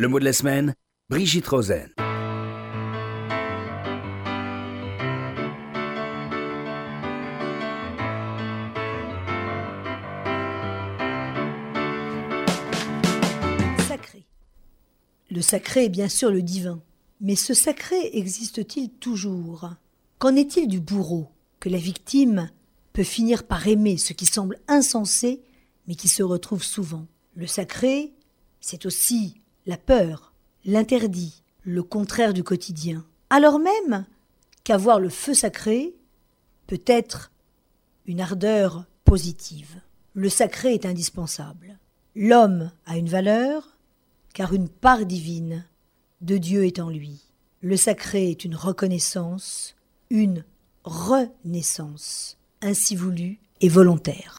Le mot de la semaine, Brigitte Rosen. Sacré. Le sacré est bien sûr le divin. Mais ce sacré existe-t-il toujours? Qu'en est-il du bourreau que la victime peut finir par aimer ce qui semble insensé mais qui se retrouve souvent? Le sacré, c'est aussi la peur, l'interdit, le contraire du quotidien. Alors même qu'avoir le feu sacré peut être une ardeur positive. Le sacré est indispensable. L'homme a une valeur, car une part divine de Dieu est en lui. Le sacré est une reconnaissance, une renaissance, ainsi voulue et volontaire.